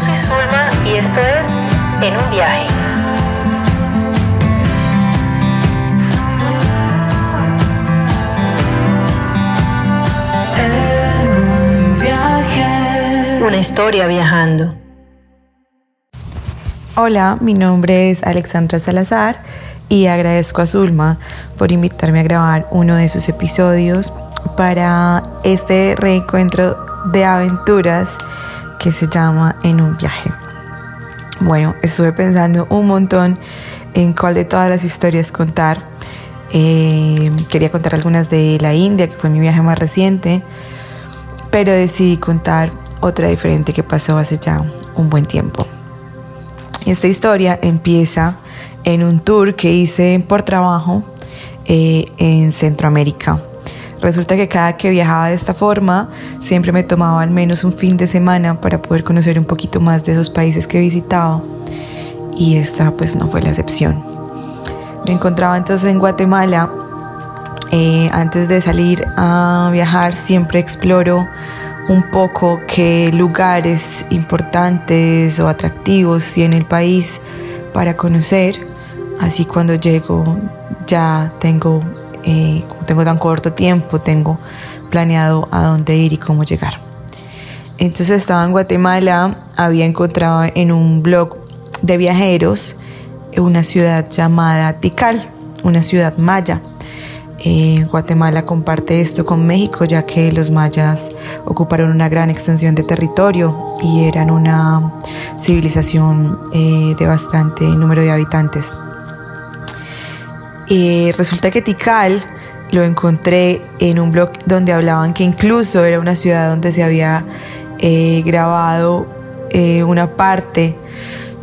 soy Zulma y esto es En un viaje. En un viaje. Una historia viajando. Hola, mi nombre es Alexandra Salazar y agradezco a Zulma por invitarme a grabar uno de sus episodios para este reencuentro de aventuras que se llama En un viaje. Bueno, estuve pensando un montón en cuál de todas las historias contar. Eh, quería contar algunas de la India, que fue mi viaje más reciente, pero decidí contar otra diferente que pasó hace ya un buen tiempo. Esta historia empieza en un tour que hice por trabajo eh, en Centroamérica. Resulta que cada que viajaba de esta forma, siempre me tomaba al menos un fin de semana para poder conocer un poquito más de esos países que visitaba. Y esta pues no fue la excepción. Me encontraba entonces en Guatemala. Eh, antes de salir a viajar siempre exploro un poco qué lugares importantes o atractivos tiene el país para conocer. Así cuando llego ya tengo eh, tengo tan corto tiempo, tengo planeado a dónde ir y cómo llegar. Entonces estaba en Guatemala, había encontrado en un blog de viajeros una ciudad llamada Tikal, una ciudad maya. Eh, Guatemala comparte esto con México ya que los mayas ocuparon una gran extensión de territorio y eran una civilización eh, de bastante número de habitantes. Eh, resulta que Tikal lo encontré en un blog donde hablaban que incluso era una ciudad donde se había eh, grabado eh, una parte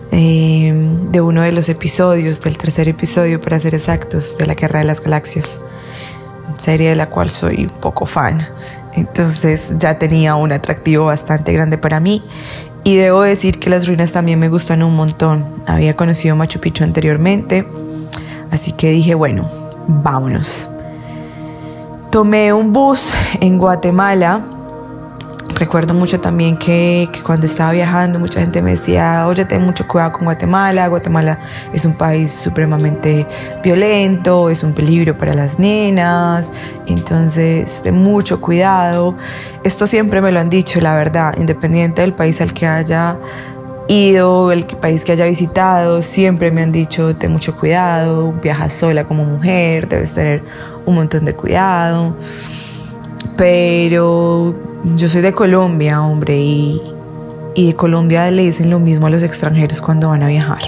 de uno de los episodios, del tercer episodio para ser exactos, de la Guerra de las Galaxias, serie de la cual soy un poco fan. Entonces ya tenía un atractivo bastante grande para mí y debo decir que las ruinas también me gustan un montón. Había conocido Machu Picchu anteriormente Así que dije, bueno, vámonos. Tomé un bus en Guatemala. Recuerdo mucho también que, cuando estaba viajando mucha gente me decía, oye, ten mucho cuidado con Guatemala. Guatemala es un país supremamente violento, es un peligro para las nenas. Entonces, ten mucho cuidado. Esto siempre me lo han dicho, la verdad, independiente del país al que haya ido, el país que haya visitado, siempre me han dicho, ten mucho cuidado, viajas sola como mujer, debes tener un montón de cuidado. Pero yo soy de Colombia, hombre, y, y de Colombia le dicen lo mismo a los extranjeros cuando van a viajar.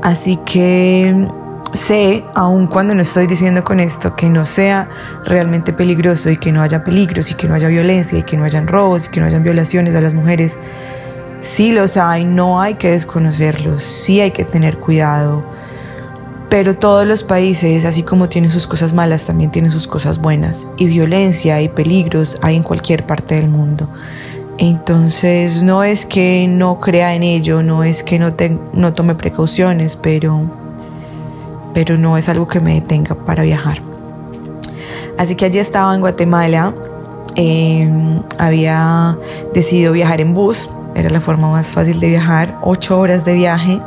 Así que sé, aun cuando no estoy diciendo con esto, que no sea realmente peligroso y que no haya peligros y que no haya violencia y que no hayan robos y que no hayan violaciones a las mujeres, Sí los hay, no hay que desconocerlos, sí hay que tener cuidado. Pero todos los países, así como tienen sus cosas malas, también tienen sus cosas buenas. Y violencia y peligros hay en cualquier parte del mundo. Entonces no es que no crea en ello, no es que no, tome precauciones, pero, pero no es algo que me detenga para viajar. Así que allí estaba en Guatemala, em, había decidido viajar en bus era la forma más fácil de viajar. Ocho horas de viaje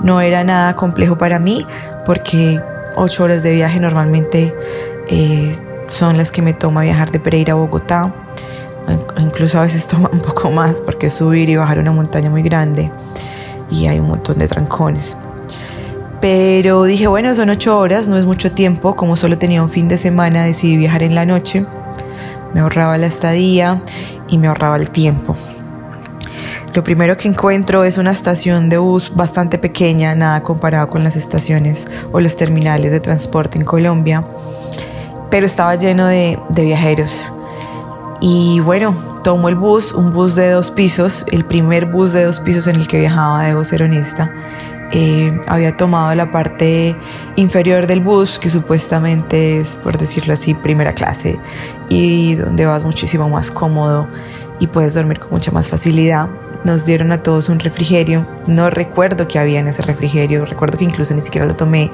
no era nada complejo para mí porque ocho horas de viaje normalmente eh, son las que me toma viajar de Pereira a Bogotá. Incluso a veces toma un poco más porque subir y bajar una montaña muy grande y hay un montón de trancones. Pero dije, bueno, son ocho horas, no es mucho tiempo. Como solo tenía un fin de semana, decidí viajar en la noche. Me ahorraba la estadía y me ahorraba el tiempo. Lo primero que encuentro es una estación de bus bastante pequeña, nada comparado con las estaciones o los terminales de transporte en Colombia, pero estaba lleno de, viajeros. Y bueno, tomo el bus, un bus de dos pisos, el primer bus de dos pisos en el que viajaba, debo ser honesta. Eh, había tomado la parte inferior del bus, que supuestamente es, por decirlo así, primera clase, y donde vas muchísimo más cómodo y puedes dormir con mucha más facilidad. Nos dieron a todos un refrigerio. No recuerdo qué había en ese refrigerio. Recuerdo que incluso ni siquiera lo tomé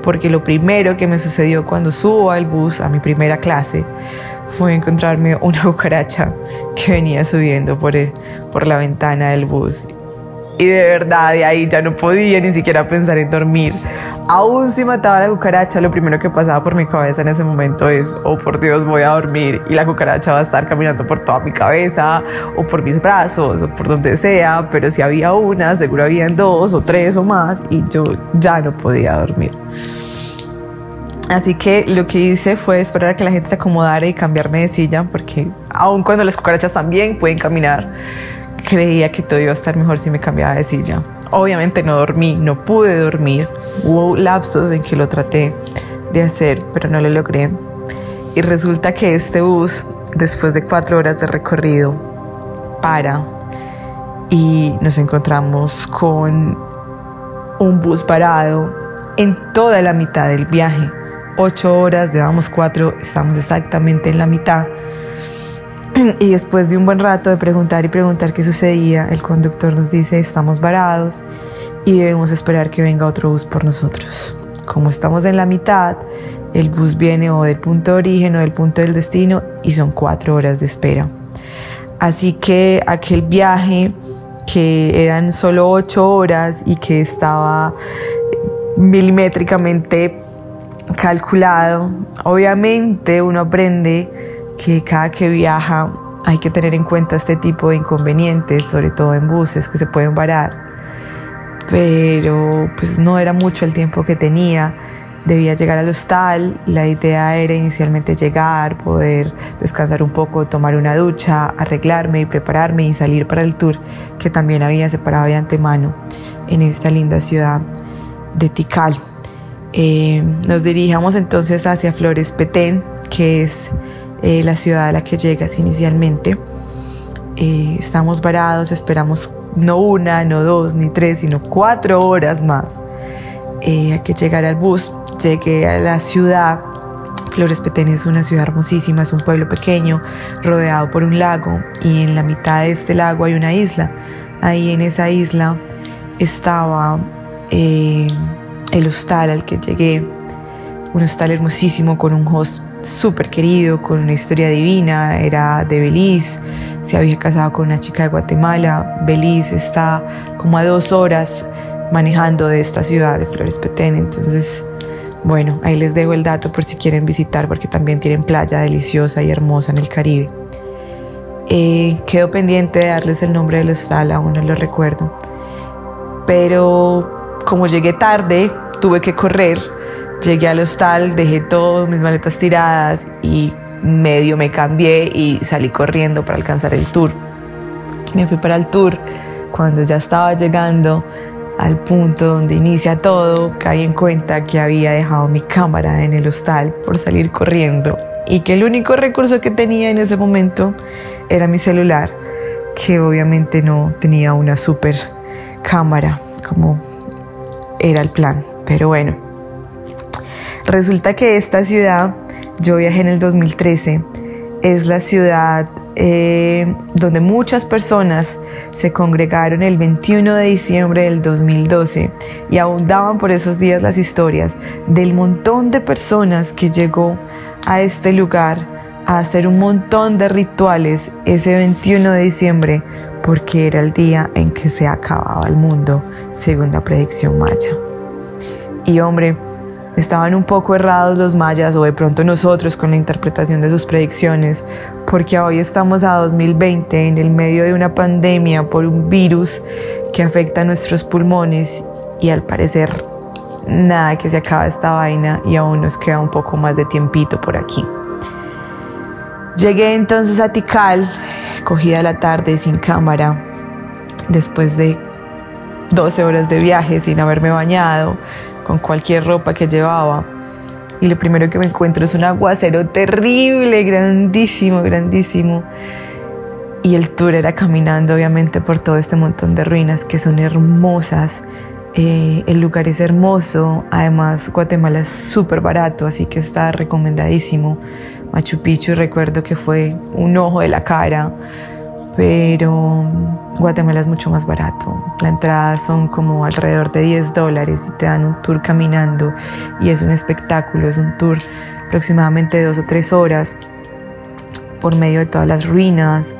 porque lo primero que me sucedió cuando subo al bus a mi primera clase fue encontrarme una cucaracha que venía subiendo por, por la ventana del bus y de verdad de ahí ya no podía ni siquiera pensar en dormir. Aún si mataba la cucaracha, lo primero que pasaba por mi cabeza en ese momento es, oh por Dios, voy a dormir y la cucaracha va a estar caminando por toda mi cabeza o por mis brazos o por donde sea, pero si había una, seguro habían dos o tres o más y yo ya no podía dormir. Así que lo que hice fue esperar a que la gente se acomodara y cambiarme de silla, porque aun cuando las cucarachas también pueden caminar, creía que todo iba a estar mejor si me cambiaba de silla. Obviamente no dormí, no pude dormir. Hubo lapsos en que lo traté de hacer, pero no lo logré. Y resulta que este bus, después de cuatro horas de recorrido, para y nos encontramos con un bus parado en toda la mitad del viaje. Ocho horas, llevamos cuatro, estamos exactamente en la mitad. Y después de un buen rato de preguntar y preguntar qué sucedía, el conductor nos dice estamos varados y debemos esperar que venga otro bus por nosotros. Como estamos en la mitad, el bus viene o del punto de origen o del punto del destino y son cuatro horas de espera. Así que aquel viaje que eran solo ocho horas y que estaba milimétricamente calculado, obviamente uno aprende que cada que viaja hay que tener en cuenta este tipo de inconvenientes, sobre todo en buses que se pueden varar. Pero pues no era mucho el tiempo que tenía. Debía llegar al hostal. La idea era inicialmente llegar, poder descansar un poco, tomar una ducha, arreglarme y prepararme y salir para el tour que también había separado de antemano en esta linda ciudad de Tikal. Eh, nos dirigimos entonces hacia Flores Petén, que es eh, la ciudad a la que llegas inicialmente. Eh, estamos varados, esperamos no una, no dos, ni tres, sino cuatro horas más eh, a que llegara el bus. Llegué a la ciudad. Flores Petén es una ciudad hermosísima, es un pueblo pequeño rodeado por un lago y en la mitad de este lago hay una isla. Ahí en esa isla estaba el hostal al que llegué, un hostal hermosísimo con un host súper querido, con una historia divina, era de Belice, se había casado con una chica de Guatemala, Belice está como a dos horas manejando de esta ciudad de Flores Petén, entonces bueno, ahí les dejo el dato por si quieren visitar porque también tienen playa deliciosa y hermosa en el Caribe. Eh, quedo pendiente de darles el nombre del hostal, aún no lo recuerdo. Pero como llegué tarde, tuve que correr Llegué al hostal, dejé todas mis maletas tiradas y medio me cambié y salí corriendo para alcanzar el tour. Me fui para el tour. Cuando ya estaba llegando al punto donde inicia todo, caí en cuenta que había dejado mi cámara en el hostal por salir corriendo y que el único recurso que tenía en ese momento era mi celular, que obviamente no tenía una super cámara como era el plan. Pero bueno, Resulta que esta ciudad, yo viajé en el 2013, es la ciudad eh, donde muchas personas se congregaron el 21 de diciembre del 2012 y abundaban por esos días las historias del montón de personas que llegó a este lugar a hacer un montón de rituales ese 21 de diciembre porque era el día en que se acababa el mundo según la predicción maya. Y hombre, estaban un poco errados los mayas o de pronto nosotros con la interpretación de sus predicciones, porque hoy estamos a 2020 en el medio de una pandemia por un virus que afecta a nuestros pulmones y al parecer nada que se acaba esta vaina y aún nos queda un poco más de tiempito por aquí. Llegué entonces a Tikal, cogida la tarde sin cámara, después de 12 horas de viaje sin haberme bañado, con cualquier ropa que llevaba. Y lo primero que me encuentro es un aguacero terrible, grandísimo, grandísimo. Y el tour era caminando obviamente por todo este montón de ruinas que son hermosas. Eh, el lugar es hermoso, además Guatemala es súper barato, así que está recomendadísimo. Machu Picchu recuerdo que fue un ojo de la cara pero Guatemala es mucho más barato. La entrada son como alrededor de 10 dólares y te dan un tour caminando y es un espectáculo, es un tour aproximadamente de dos o tres horas por medio de todas las ruinas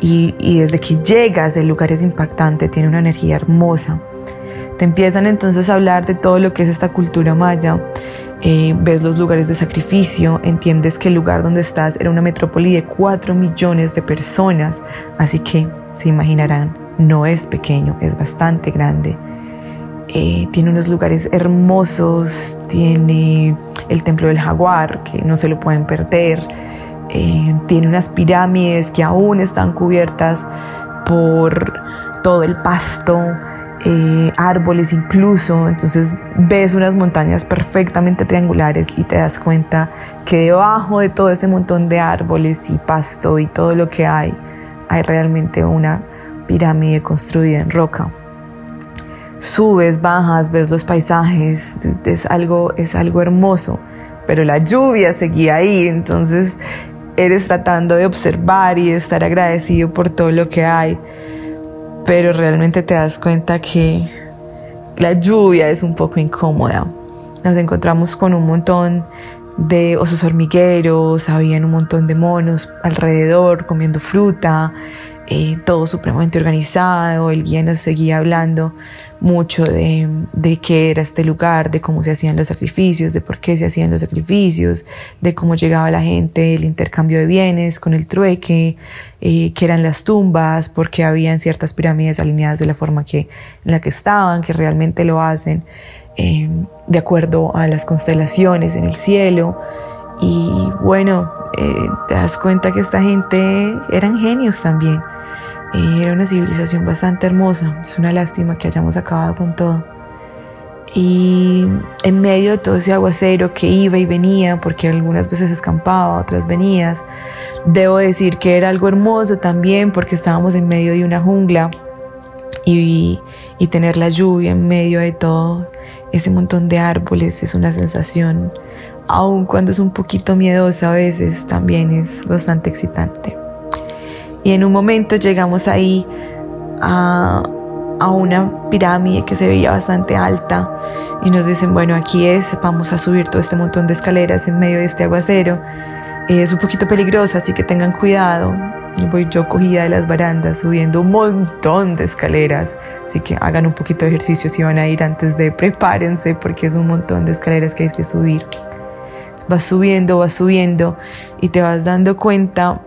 y, y desde que llegas el lugar es impactante, tiene una energía hermosa. Te empiezan entonces a hablar de todo lo que es esta cultura maya. Eh, ves los lugares de sacrificio, entiendes que el lugar donde estás era una metrópoli de 4 millones de personas, así que se imaginarán, no es pequeño, es bastante grande. Eh, tiene unos lugares hermosos, tiene el templo del jaguar, que no se lo pueden perder, eh, tiene unas pirámides que aún están cubiertas por todo el pasto, eh, árboles incluso, entonces ves unas montañas perfectamente triangulares y te das cuenta que debajo de todo ese montón de árboles y pasto y todo lo que hay, hay realmente una pirámide construida en roca. Subes, bajas, ves los paisajes, es algo, es algo hermoso, pero la lluvia seguía ahí, entonces eres tratando de observar y de estar agradecido por todo lo que hay pero realmente te das cuenta que la lluvia es un poco incómoda. Nos encontramos con un montón de osos hormigueros, habían un montón de monos alrededor comiendo fruta, eh, todo supremamente organizado, el guía nos seguía hablando mucho de, de, qué era este lugar, de cómo se hacían los sacrificios, de por qué se hacían los sacrificios, de cómo llegaba la gente, el intercambio de bienes con el trueque, eh, qué eran las tumbas, por qué habían ciertas pirámides alineadas de la forma que, en la que estaban, que realmente lo hacen eh, de acuerdo a las constelaciones en el cielo. Y bueno, eh, te das cuenta que esta gente eran genios también era una civilización bastante hermosa. Es una lástima que hayamos acabado con todo. Y en medio de todo ese aguacero que iba y venía, porque algunas veces escampaba, otras venías, debo decir que era algo hermoso también porque estábamos en medio de una jungla y, y tener la lluvia en medio de todo ese montón de árboles es una sensación, aun cuando es un poquito miedosa a veces, también es bastante excitante. Y en un momento llegamos ahí a, a una pirámide que se veía bastante alta y nos dicen, bueno, aquí es, vamos a subir todo este montón de escaleras en medio de este aguacero. Es un poquito peligroso, así que tengan cuidado. Y voy yo cogida de las barandas subiendo un montón de escaleras. Así que hagan un poquito de ejercicio si van a ir antes de prepárense porque es un montón de escaleras que hay que subir. Vas subiendo, vas subiendo y te vas dando cuenta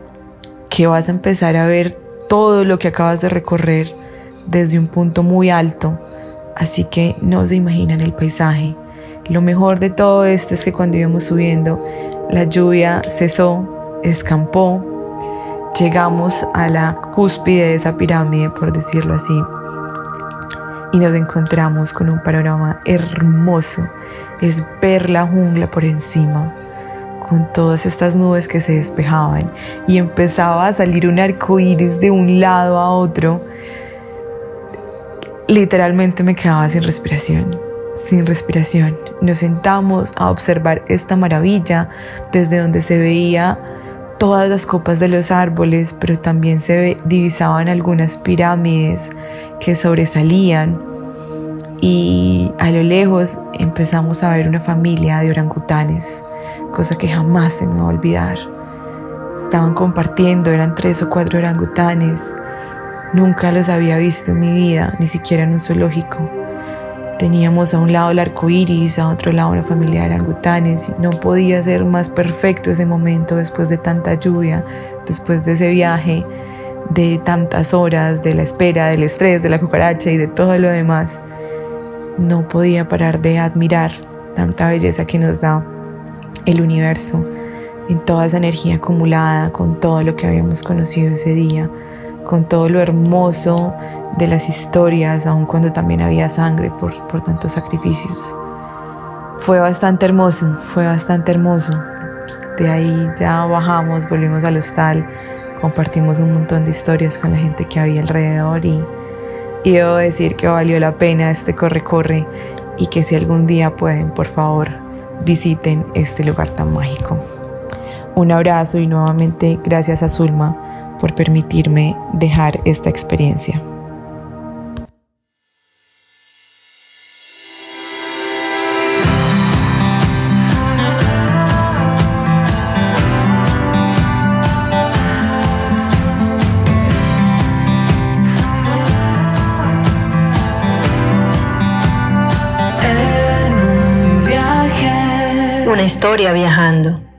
que vas a empezar a ver todo lo que acabas de recorrer desde un punto muy alto, así que no se imaginan el paisaje. Lo mejor de todo esto es que cuando íbamos subiendo, la lluvia cesó, escampó, llegamos a la cúspide de esa pirámide, por decirlo así, y nos encontramos con un panorama hermoso. Es ver la jungla por encima con todas estas nubes que se despejaban y empezaba a salir un arco iris de un lado a otro, literalmente me quedaba sin respiración, sin respiración. Nos sentamos a observar esta maravilla desde donde se veía todas las copas de los árboles, pero también se divisaban algunas pirámides que sobresalían. Y a lo lejos empezamos a ver una familia de orangutanes cosa que jamás se me va a olvidar. Estaban compartiendo, eran tres o cuatro orangutanes. Nunca los había visto en mi vida, ni siquiera en un zoológico. Teníamos a un lado el arco iris, a otro lado una familia de orangutanes. No podía ser más perfecto ese momento después de tanta lluvia, después de ese viaje, de tantas horas, de la espera, del estrés, de la cucaracha y de todo lo demás. No podía parar de admirar tanta belleza que nos da el universo, en toda esa energía acumulada, con todo lo que habíamos conocido ese día, con todo lo hermoso de las historias, aun cuando también había sangre por, por tantos sacrificios. Fue bastante hermoso, fue bastante hermoso. De ahí ya bajamos, volvimos al hostal, compartimos un montón de historias con la gente que había alrededor y, y debo decir que valió la pena este corre-corre y que si algún día pueden, por favor, visiten este lugar tan mágico. Un abrazo y nuevamente gracias a Zulma por permitirme dejar esta experiencia. Historia viajando.